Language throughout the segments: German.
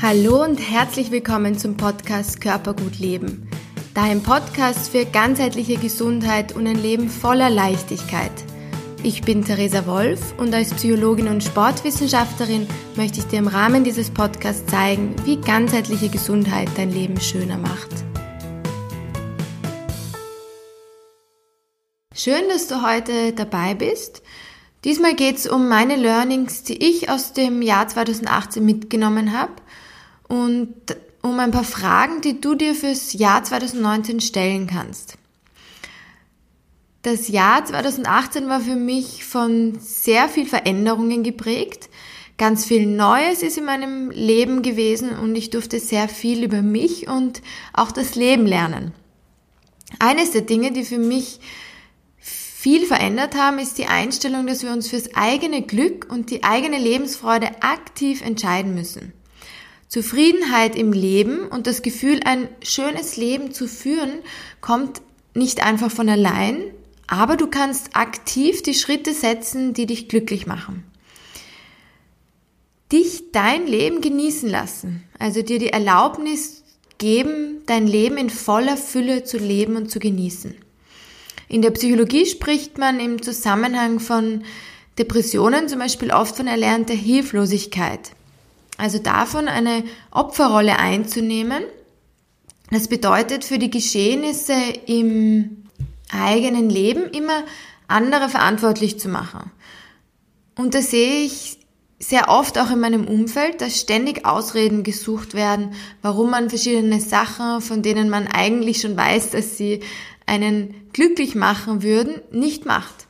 Hallo und herzlich willkommen zum Podcast Körpergut Leben. Dein Podcast für ganzheitliche Gesundheit und ein Leben voller Leichtigkeit. Ich bin Theresa Wolf und als Psychologin und Sportwissenschaftlerin möchte ich dir im Rahmen dieses Podcasts zeigen, wie ganzheitliche Gesundheit dein Leben schöner macht. Schön, dass du heute dabei bist. Diesmal geht es um meine Learnings, die ich aus dem Jahr 2018 mitgenommen habe und um ein paar Fragen, die du dir fürs Jahr 2019 stellen kannst. Das Jahr 2018 war für mich von sehr viel Veränderungen geprägt. Ganz viel Neues ist in meinem Leben gewesen und ich durfte sehr viel über mich und auch das Leben lernen. Eines der Dinge, die für mich viel verändert haben, ist die Einstellung, dass wir uns fürs eigene Glück und die eigene Lebensfreude aktiv entscheiden müssen. Zufriedenheit im Leben und das Gefühl, ein schönes Leben zu führen, kommt nicht einfach von allein, aber du kannst aktiv die Schritte setzen, die dich glücklich machen. Dich dein Leben genießen lassen, also dir die Erlaubnis geben, dein Leben in voller Fülle zu leben und zu genießen. In der Psychologie spricht man im Zusammenhang von Depressionen zum Beispiel oft von erlernter Hilflosigkeit. Also davon eine Opferrolle einzunehmen. Das bedeutet für die Geschehnisse im eigenen Leben immer andere verantwortlich zu machen. Und da sehe ich sehr oft auch in meinem Umfeld, dass ständig Ausreden gesucht werden, warum man verschiedene Sachen, von denen man eigentlich schon weiß, dass sie einen glücklich machen würden, nicht macht.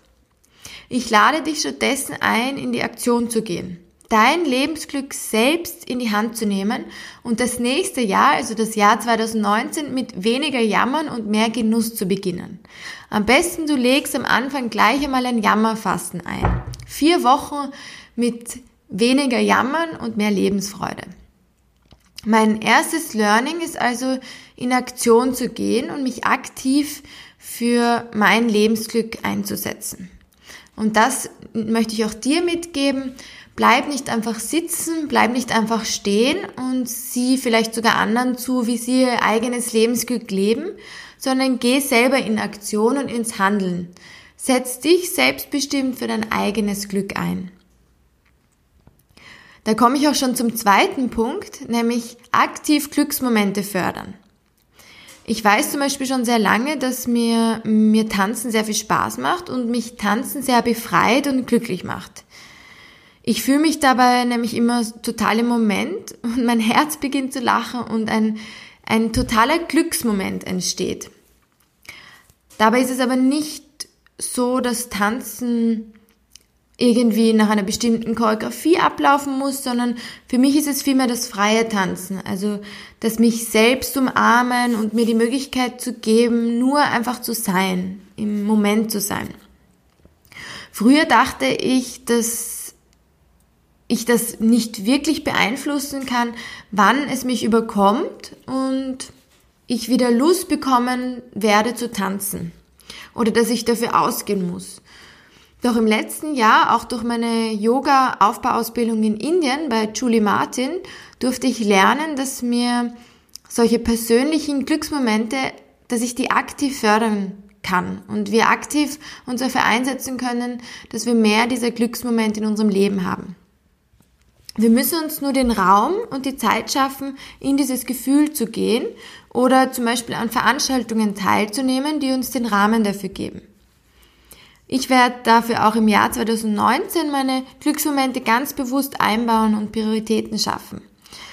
Ich lade dich stattdessen ein, in die Aktion zu gehen dein Lebensglück selbst in die Hand zu nehmen und das nächste Jahr, also das Jahr 2019, mit weniger Jammern und mehr Genuss zu beginnen. Am besten du legst am Anfang gleich einmal ein Jammerfasten ein. Vier Wochen mit weniger Jammern und mehr Lebensfreude. Mein erstes Learning ist also in Aktion zu gehen und mich aktiv für mein Lebensglück einzusetzen. Und das möchte ich auch dir mitgeben. Bleib nicht einfach sitzen, bleib nicht einfach stehen und sieh vielleicht sogar anderen zu, wie sie ihr eigenes Lebensglück leben, sondern geh selber in Aktion und ins Handeln. Setz dich selbstbestimmt für dein eigenes Glück ein. Da komme ich auch schon zum zweiten Punkt, nämlich aktiv Glücksmomente fördern. Ich weiß zum Beispiel schon sehr lange, dass mir, mir Tanzen sehr viel Spaß macht und mich Tanzen sehr befreit und glücklich macht. Ich fühle mich dabei nämlich immer total im Moment und mein Herz beginnt zu lachen und ein, ein totaler Glücksmoment entsteht. Dabei ist es aber nicht so, dass Tanzen irgendwie nach einer bestimmten Choreografie ablaufen muss, sondern für mich ist es vielmehr das freie Tanzen. Also das mich selbst umarmen und mir die Möglichkeit zu geben, nur einfach zu sein, im Moment zu sein. Früher dachte ich, dass ich das nicht wirklich beeinflussen kann, wann es mich überkommt und ich wieder Lust bekommen werde zu tanzen oder dass ich dafür ausgehen muss. Doch im letzten Jahr, auch durch meine Yoga-Aufbauausbildung in Indien bei Julie Martin, durfte ich lernen, dass mir solche persönlichen Glücksmomente, dass ich die aktiv fördern kann und wir aktiv uns dafür einsetzen können, dass wir mehr dieser Glücksmomente in unserem Leben haben. Wir müssen uns nur den Raum und die Zeit schaffen, in dieses Gefühl zu gehen oder zum Beispiel an Veranstaltungen teilzunehmen, die uns den Rahmen dafür geben. Ich werde dafür auch im Jahr 2019 meine Glücksmomente ganz bewusst einbauen und Prioritäten schaffen.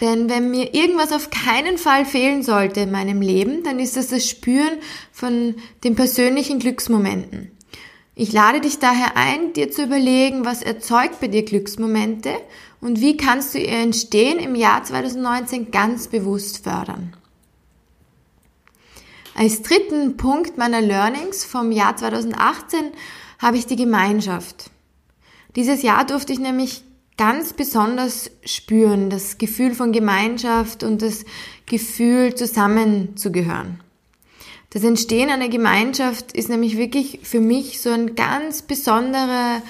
Denn wenn mir irgendwas auf keinen Fall fehlen sollte in meinem Leben, dann ist das das Spüren von den persönlichen Glücksmomenten. Ich lade dich daher ein, dir zu überlegen, was erzeugt bei dir Glücksmomente und wie kannst du ihr Entstehen im Jahr 2019 ganz bewusst fördern. Als dritten Punkt meiner Learnings vom Jahr 2018 habe ich die Gemeinschaft. Dieses Jahr durfte ich nämlich ganz besonders spüren, das Gefühl von Gemeinschaft und das Gefühl zusammenzugehören. Das Entstehen einer Gemeinschaft ist nämlich wirklich für mich so ein ganz besonderer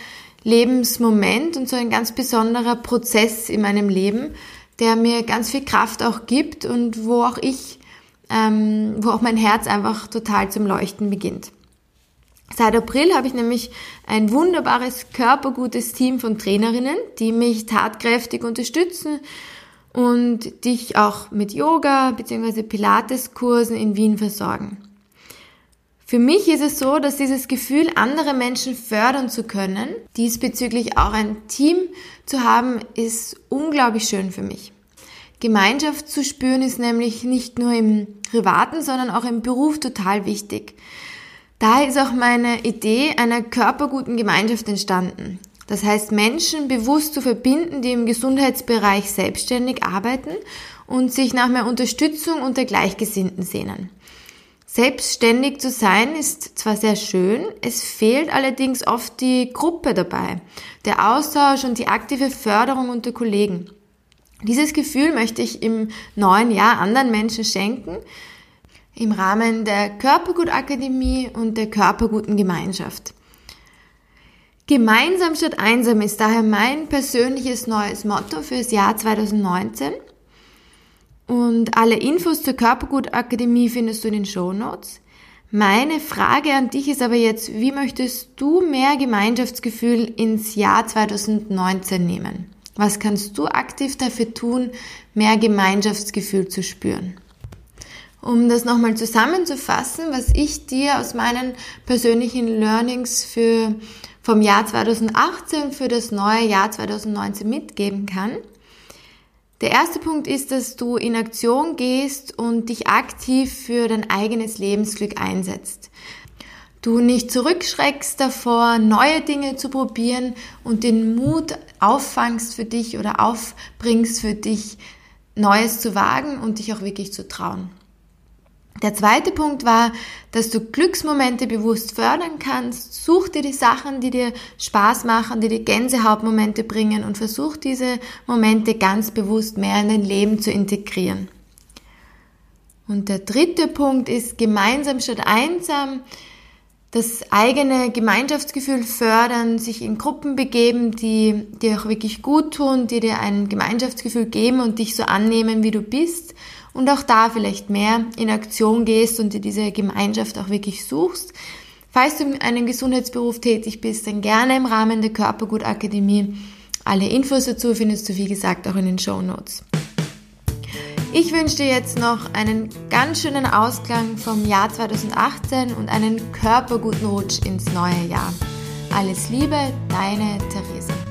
Lebensmoment und so ein ganz besonderer Prozess in meinem Leben, der mir ganz viel Kraft auch gibt und wo auch ich, ähm, wo auch mein Herz einfach total zum Leuchten beginnt. Seit April habe ich nämlich ein wunderbares, körpergutes Team von Trainerinnen, die mich tatkräftig unterstützen und dich auch mit Yoga bzw. Pilates-Kursen in Wien versorgen. Für mich ist es so, dass dieses Gefühl, andere Menschen fördern zu können, diesbezüglich auch ein Team zu haben, ist unglaublich schön für mich. Gemeinschaft zu spüren ist nämlich nicht nur im privaten, sondern auch im Beruf total wichtig. Daher ist auch meine Idee einer körperguten Gemeinschaft entstanden. Das heißt, Menschen bewusst zu verbinden, die im Gesundheitsbereich selbstständig arbeiten und sich nach mehr Unterstützung unter Gleichgesinnten sehnen. Selbstständig zu sein ist zwar sehr schön, es fehlt allerdings oft die Gruppe dabei, der Austausch und die aktive Förderung unter Kollegen. Dieses Gefühl möchte ich im neuen Jahr anderen Menschen schenken, im Rahmen der Körpergutakademie und der Körperguten Gemeinschaft. Gemeinsam statt einsam ist daher mein persönliches neues Motto fürs Jahr 2019. Und alle Infos zur Körpergutakademie findest du in den Show Notes. Meine Frage an dich ist aber jetzt, wie möchtest du mehr Gemeinschaftsgefühl ins Jahr 2019 nehmen? Was kannst du aktiv dafür tun, mehr Gemeinschaftsgefühl zu spüren? Um das nochmal zusammenzufassen, was ich dir aus meinen persönlichen Learnings für, vom Jahr 2018 für das neue Jahr 2019 mitgeben kann, der erste Punkt ist, dass du in Aktion gehst und dich aktiv für dein eigenes Lebensglück einsetzt. Du nicht zurückschreckst davor, neue Dinge zu probieren und den Mut auffangst für dich oder aufbringst für dich, Neues zu wagen und dich auch wirklich zu trauen. Der zweite Punkt war, dass du Glücksmomente bewusst fördern kannst. Such dir die Sachen, die dir Spaß machen, die dir Gänsehautmomente bringen und versuch diese Momente ganz bewusst mehr in dein Leben zu integrieren. Und der dritte Punkt ist gemeinsam statt einsam das eigene Gemeinschaftsgefühl fördern, sich in Gruppen begeben, die dir auch wirklich gut tun, die dir ein Gemeinschaftsgefühl geben und dich so annehmen, wie du bist und auch da vielleicht mehr in Aktion gehst und dir diese Gemeinschaft auch wirklich suchst. Falls du in einem Gesundheitsberuf tätig bist, dann gerne im Rahmen der Körpergutakademie. Alle Infos dazu findest du, wie gesagt, auch in den Show Notes. Ich wünsche dir jetzt noch einen ganz schönen Ausklang vom Jahr 2018 und einen körperguten Rutsch ins neue Jahr. Alles Liebe, deine Theresa.